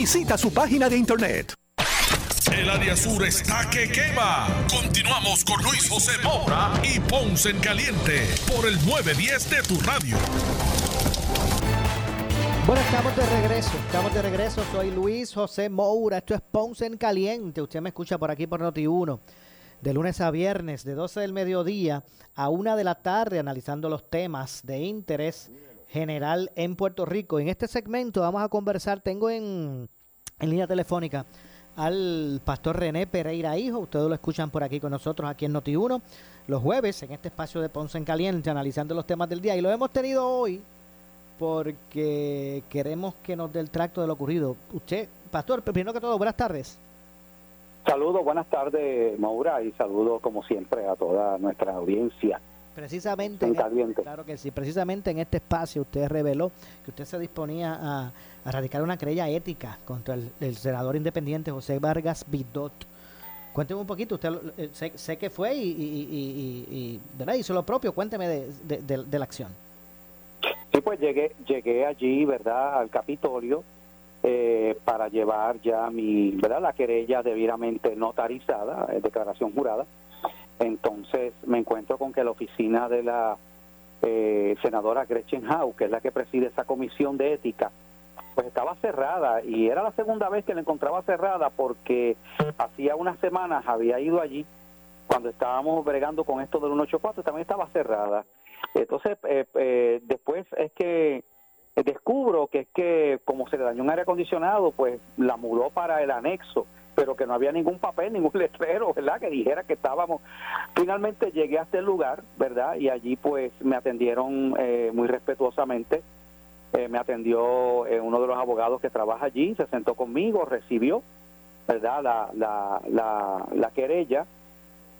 Speaker 21: Visita su página de internet.
Speaker 2: El área sur está que quema. Continuamos con Luis José Moura y Ponce en Caliente por el 910 de tu radio.
Speaker 4: Bueno, estamos de regreso, estamos de regreso. Soy Luis José Moura, esto es Ponce en Caliente. Usted me escucha por aquí por Noti1, de lunes a viernes, de 12 del mediodía a 1 de la tarde, analizando los temas de interés general en Puerto Rico. En este segmento vamos a conversar, tengo en, en línea telefónica al pastor René Pereira Hijo. Ustedes lo escuchan por aquí con nosotros, aquí en Noti1, los jueves, en este espacio de Ponce en Caliente, analizando los temas del día. Y lo hemos tenido hoy porque queremos que nos dé el tracto de lo ocurrido. Usted, pastor, primero que todo, buenas tardes.
Speaker 22: Saludos, buenas tardes, Maura, y saludos como siempre a toda nuestra audiencia.
Speaker 4: Precisamente,
Speaker 22: En caliente.
Speaker 4: claro que sí, precisamente en este espacio usted reveló que usted se disponía a, a radicar una querella ética contra el, el senador independiente José Vargas Vidot. Cuénteme un poquito, usted eh, sé, sé que fue y, y- y- y- hizo lo propio, cuénteme de, de- de- de la acción.
Speaker 22: Sí, pues llegué, llegué allí, ¿verdad?, al Capitolio eh, para llevar ya mi, ¿verdad?, la querella debidamente notarizada, eh, declaración jurada. Entonces me encuentro con que la oficina de la eh, senadora Gretchen Howe, que es la que preside esa comisión de ética, pues estaba cerrada y era la segunda vez que la encontraba cerrada porque hacía unas semanas había ido allí cuando estábamos bregando con esto del 184 también estaba cerrada. Entonces, eh, eh, después es que descubro que es que como se le dañó un aire acondicionado, pues la mudó para el anexo, pero que no había ningún papel, ningún letrero, ¿verdad? Que dijera que estábamos. Finalmente llegué a este lugar, ¿verdad? Y allí pues me atendieron eh, muy respetuosamente. Eh, me atendió eh, uno de los abogados que trabaja allí, se sentó conmigo, recibió, ¿verdad? La, la, la, la querella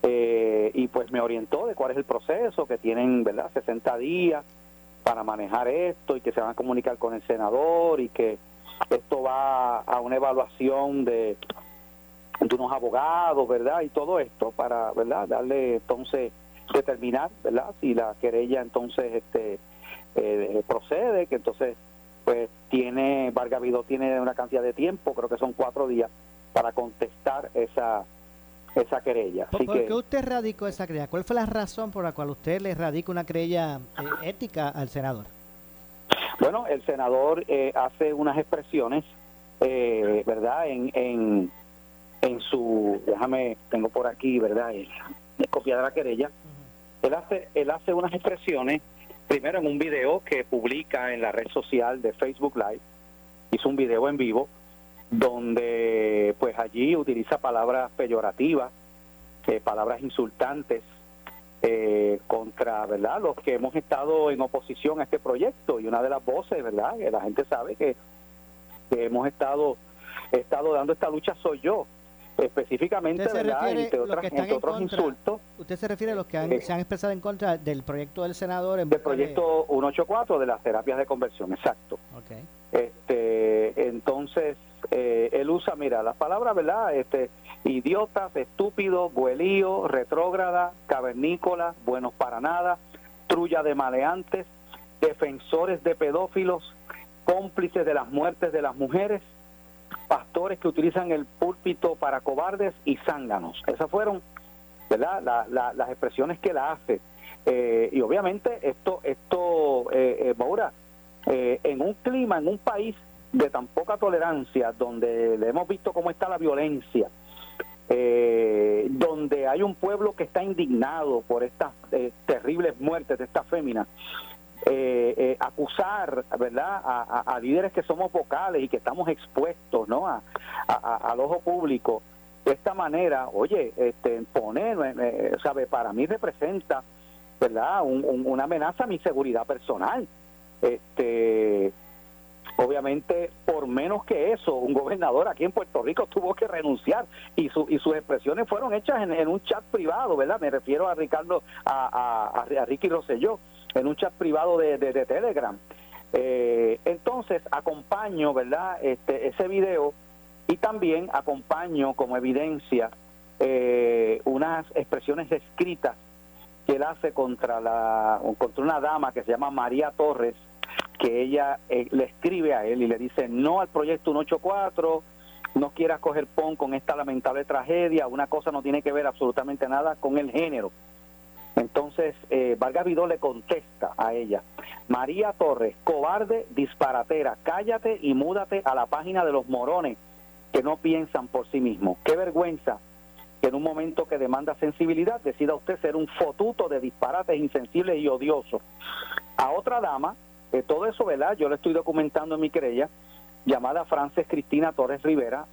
Speaker 22: eh, y pues me orientó de cuál es el proceso, que tienen, ¿verdad? 60 días para manejar esto y que se van a comunicar con el senador y que esto va a una evaluación de, de unos abogados, ¿verdad? Y todo esto para, ¿verdad? Darle entonces determinar, ¿verdad? Si la querella entonces este eh, procede, que entonces pues tiene, Vargas Vidó tiene una cantidad de tiempo, creo que son cuatro días, para contestar esa esa querella.
Speaker 4: ¿Por,
Speaker 22: Así
Speaker 4: por
Speaker 22: que,
Speaker 4: qué usted radicó esa querella? ¿Cuál fue la razón por la cual usted le radica una querella eh, ética al senador?
Speaker 22: Bueno, el senador eh, hace unas expresiones, eh, ¿verdad? En, en, en su, déjame, tengo por aquí, ¿verdad? El, el copia de la querella. Él hace, él hace unas expresiones, primero en un video que publica en la red social de Facebook Live, hizo un video en vivo, donde pues allí utiliza palabras peyorativas, eh, palabras insultantes, eh, contra verdad los que hemos estado en oposición a este proyecto. Y una de las voces verdad que la gente sabe que, que hemos estado he estado dando esta lucha soy yo específicamente
Speaker 4: ¿Usted se refiere
Speaker 22: entre, otras-
Speaker 4: que
Speaker 22: entre otros
Speaker 4: contra?
Speaker 22: insultos.
Speaker 4: ¿Usted se refiere a los que han-
Speaker 22: Eh,
Speaker 4: se han expresado en contra del proyecto del senador en
Speaker 22: del
Speaker 4: busca de-
Speaker 22: proyecto 184 de las terapias de conversión exacto. Este entonces eh, él usa mira las palabras verdad este idiotas estúpidos buelío retrógrada cavernícola buenos para nada trulla de maleantes defensores de pedófilos cómplices de las muertes de las mujeres pastores que utilizan el púlpito para cobardes y zánganos. Esas fueron verdad La- la- las expresiones que él hace. Eh, y obviamente esto esto eh, eh, Maura eh, en un clima, en un país de tan poca tolerancia, donde le hemos visto cómo está la violencia, donde hay un pueblo que está indignado por estas terribles muertes de estas féminas, eh, eh, acusar, ¿verdad?, a, a- líderes que somos vocales y que estamos expuestos, ¿no?, a, al ojo público. De esta manera, oye, este, poner, eh, eh, sabe, para mí representa, ¿verdad?, un- una amenaza a mi seguridad personal. Este, obviamente, por menos que eso, un gobernador aquí en Puerto Rico tuvo que renunciar y, su, y sus expresiones fueron hechas en, en un chat privado, ¿verdad? Me refiero a Ricardo, a, a, a Ricky Rosselló, en un chat privado de, de- Telegram. Eh, entonces, acompaño, ¿verdad? Este, ese video y también acompaño como evidencia eh, unas expresiones escritas que él hace contra la contra una dama que se llama María Torres que ella eh, le escribe a él y le dice no al proyecto 184 no quieras coger pon con esta lamentable tragedia una cosa no tiene que ver absolutamente nada con el género entonces eh, Vargas Vidó le contesta a ella María Torres cobarde disparatera cállate y múdate a la página de los morones que no piensan por sí mismos qué vergüenza que en un momento que demanda sensibilidad decida usted ser un fotuto de disparates insensibles y odiosos. A otra dama, eh, todo eso, ¿verdad? Yo lo estoy documentando en mi querella, llamada Frances Cristina Torres Rivera,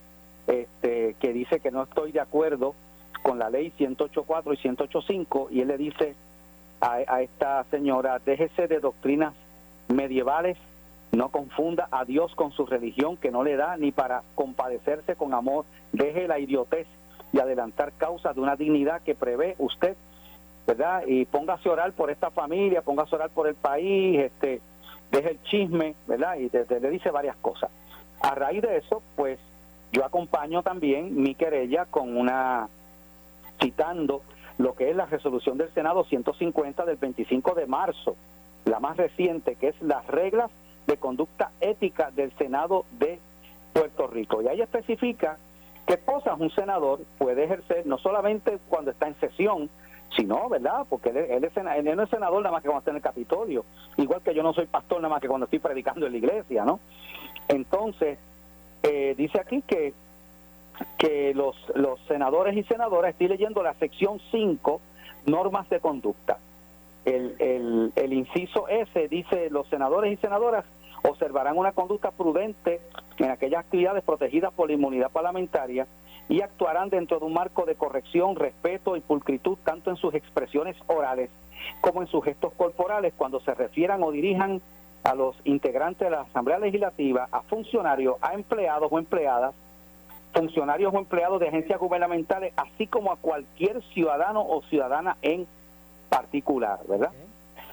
Speaker 22: este, que dice que no estoy de acuerdo con la ley 108.4 y 108.5 y él le dice a, a esta señora, déjese de doctrinas medievales, no confunda a Dios con su religión que no le da ni para compadecerse con amor, deje la idiotez y adelantar causas de una dignidad que prevé usted, ¿verdad? Y póngase a orar por esta familia, póngase a orar por el país, este, deje el chisme, ¿verdad? Y de- le dice varias cosas. A raíz de eso, pues yo acompaño también mi querella con una citando lo que es la resolución del Senado 150 del 25 de marzo, la más reciente, que es las reglas de conducta ética del Senado de Puerto Rico. Y ahí especifica qué cosas un senador puede ejercer, no solamente cuando está en sesión, sino, ¿verdad? Porque él, él es, él no es senador nada más que cuando está en el Capitolio, igual que yo no soy pastor nada más que cuando estoy predicando en la iglesia, ¿no? Entonces, eh, dice aquí que que los, los senadores y senadoras, estoy leyendo la sección 5, normas de conducta. El, el, el inciso S dice, los senadores y senadoras observarán una conducta prudente en aquellas actividades protegidas por la inmunidad parlamentaria y actuarán dentro de un marco de corrección, respeto y pulcritud tanto en sus expresiones orales como en sus gestos corporales cuando se refieran o dirijan a los integrantes de la Asamblea Legislativa, a funcionarios, a empleados o empleadas, funcionarios o empleados de agencias gubernamentales, así como a cualquier ciudadano o ciudadana en particular, ¿verdad?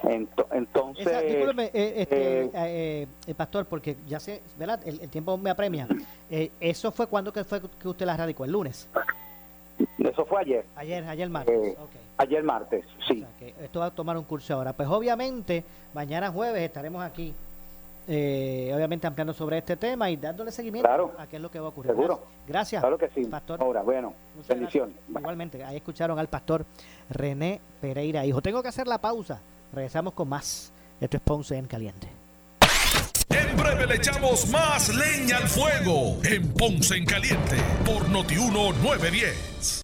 Speaker 22: Ento- entonces,
Speaker 4: Esa- discúlpeme, eh, este,
Speaker 22: eh,
Speaker 4: eh, eh, pastor, porque ya sé, ¿verdad? El, el tiempo me apremia. Eh, ¿Eso fue cuando que fue que usted la radicó? ¿El lunes?
Speaker 22: eso fue ayer.
Speaker 4: Ayer, ayer martes.
Speaker 22: Eh, Ayer martes, sí.
Speaker 4: que esto va a tomar un curso ahora. Pues obviamente, mañana jueves estaremos aquí, eh, obviamente ampliando sobre este tema y dándole seguimiento
Speaker 22: Claro.
Speaker 4: a qué es lo que va a ocurrir.
Speaker 22: Seguro.
Speaker 4: Gracias.
Speaker 22: Claro que sí.
Speaker 4: Pastor.
Speaker 22: Ahora, bueno,
Speaker 4: Muchas
Speaker 22: bendiciones.
Speaker 4: gracias. Igualmente, ahí escucharon al pastor René Pereira, hijo. Tengo que hacer la pausa. Regresamos con más. Esto es Ponce en Caliente.
Speaker 2: En breve le echamos más leña al fuego en Ponce en Caliente por Notiuno 910.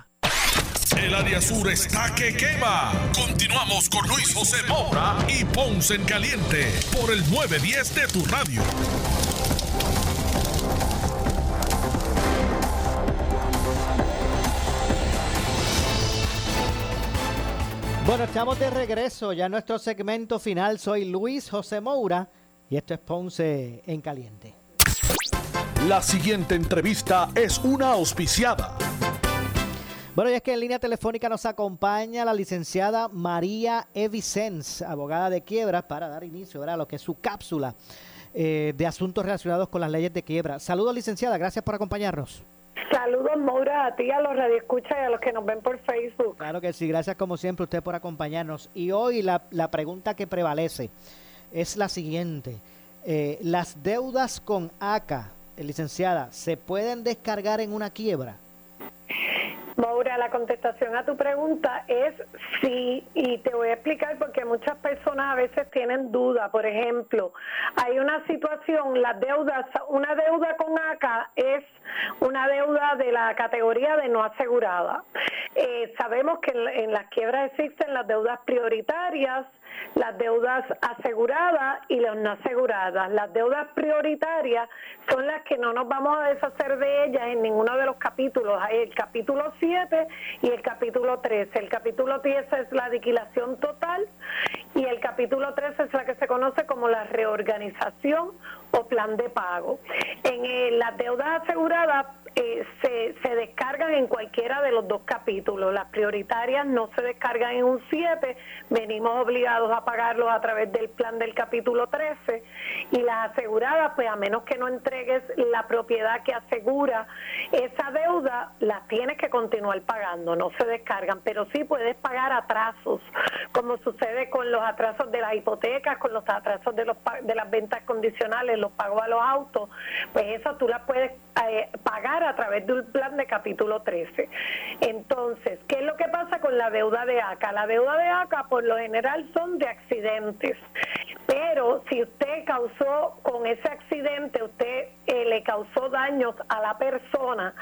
Speaker 2: El área sur está que quema. Continuamos con Luis José Moura y Ponce en Caliente por el 910 de tu radio.
Speaker 4: Bueno, estamos de regreso ya en nuestro segmento final. Soy Luis José Moura y esto es Ponce en Caliente.
Speaker 2: La siguiente entrevista es una auspiciada.
Speaker 4: Bueno, y es que en línea telefónica nos acompaña la licenciada María Evicens, abogada de quiebra, para dar inicio ¿verdad? a lo que es su cápsula eh, de asuntos relacionados con las leyes de quiebra. Saludos, licenciada, gracias por acompañarnos.
Speaker 23: Saludos, Maura, a ti, a los radioescuchas y a los que nos ven por Facebook.
Speaker 4: Claro que sí, gracias como siempre usted por acompañarnos. Y hoy la, la pregunta que prevalece es la siguiente. Eh, ¿Las deudas con ACA, eh, licenciada, se pueden descargar en una quiebra?
Speaker 23: Maura, la contestación a tu pregunta es sí, y te voy a explicar porque muchas personas a veces tienen duda. Por ejemplo, hay una situación, las deudas, una deuda con ACA es una deuda de la categoría de no asegurada. Eh, sabemos que en, en las quiebras existen las deudas prioritarias, las deudas aseguradas y las no aseguradas. Las deudas prioritarias son las que no nos vamos a deshacer de ellas en ninguno de los capítulos. Hay el capítulo 7 y el capítulo 13. El capítulo 10 es la aniquilación total y el capítulo 13 es la que se conoce como la reorganización o plan de pago. En eh, las deudas aseguradas eh, se, se descargan en cualquiera de los dos capítulos. Las prioritarias no se descargan en un 7, venimos obligados a pagarlos a través del plan del capítulo 13 y las aseguradas, pues a menos que no entregues la propiedad que asegura esa deuda, las tienes que continuar pagando, no se descargan, pero sí puedes pagar atrasos, como sucede con los atrasos de las hipotecas, con los atrasos de, los, de las ventas condicionales, los pagos a los autos, pues eso tú las puedes eh, pagar a través de un plan de capítulo 13. Entonces, ¿qué es lo que pasa con la deuda de ACA? La deuda de ACA por lo general son de accidentes, pero si usted causó con ese accidente, usted eh, le causó daños a la persona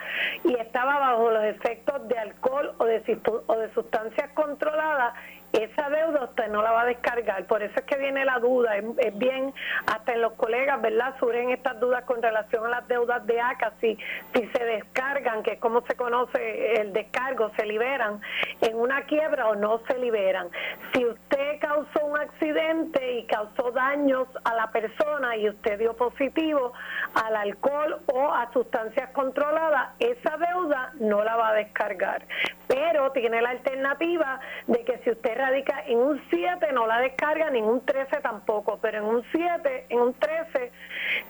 Speaker 23: y estaba bajo los efectos de alcohol o de, sistu- o de sustancias controladas, esa deuda usted no la va a descargar. Por eso es que viene la duda. Es, bien, hasta en los colegas, ¿verdad? Surgen estas dudas con relación a las deudas de ACA, si, si se descargan, que es como se conoce el descargo, se liberan en una quiebra o no se liberan. Si usted causó un accidente y causó daños a la persona y usted dio positivo al alcohol o a sustancias controladas, esa deuda no la va a descargar. Pero tiene la alternativa de que si usted radica en un 7 no la descarga, ni en un 13 tampoco, pero en un 7, en un 13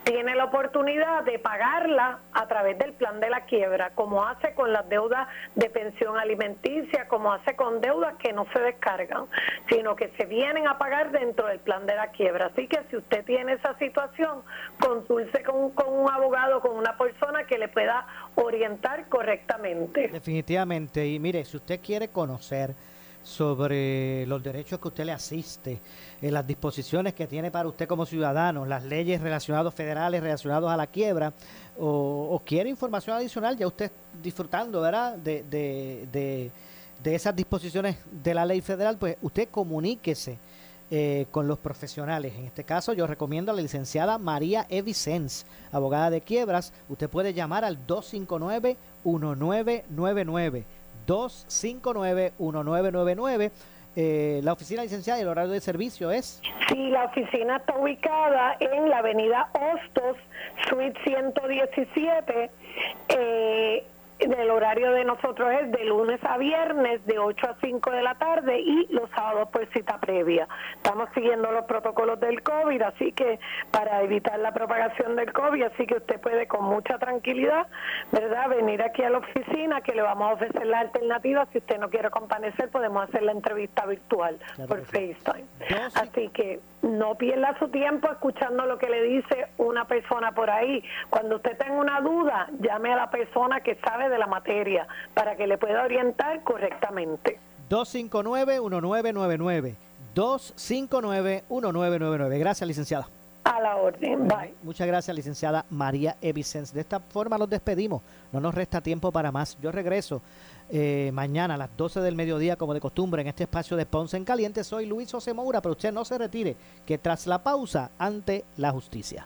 Speaker 23: tiene la oportunidad de pagarla a través del plan de la quiebra, como hace con las deudas de pensión alimenticia, como hace con deudas que no se descargan, sino que se vienen a pagar dentro del plan de la quiebra. Así que si usted tiene esa situación, consulte con, con un abogado, con una persona que le pueda orientar correctamente.
Speaker 4: Definitivamente. Y mire, si usted quiere conocer sobre los derechos que usted le asiste, eh, las disposiciones que tiene para usted como ciudadano, las leyes relacionadas federales relacionadas a la quiebra, o, o quiere información adicional, ya usted disfrutando, ¿verdad? De, de, de, de esas disposiciones de la ley federal, pues usted comuníquese eh, con los profesionales. En este caso, yo recomiendo a la licenciada María Evicens, abogada de quiebras. Usted puede llamar al 259-1999. 259-1999. Eh, la oficina licenciada y el horario de servicio es
Speaker 23: Sí, la oficina está ubicada en la avenida Hostos, suite 117. Eh, el horario de nosotros es de lunes a viernes de 8 a 5 de la tarde y los sábados por cita previa. Estamos siguiendo los protocolos del COVID, así que para evitar la propagación del COVID, así que usted puede con mucha tranquilidad, ¿verdad?, venir aquí a la oficina que le vamos a ofrecer la alternativa. Si usted no quiere comparecer, podemos hacer la entrevista virtual por FaceTime. Así que no pierda su tiempo escuchando lo que le dice una persona por ahí. Cuando usted tenga una duda, llame a la persona que sabe de la materia para que le pueda orientar correctamente.
Speaker 4: 259-1999. 259-1999. Gracias, licenciada.
Speaker 23: A la orden. Bye.
Speaker 4: Muchas gracias, licenciada María Evicens. De esta forma nos despedimos. No nos resta tiempo para más. Yo regreso eh, mañana a las 12 del mediodía, como de costumbre, en este espacio de Ponce en Caliente. Soy Luis José Moura, pero usted no se retire, que tras la pausa, ante la justicia.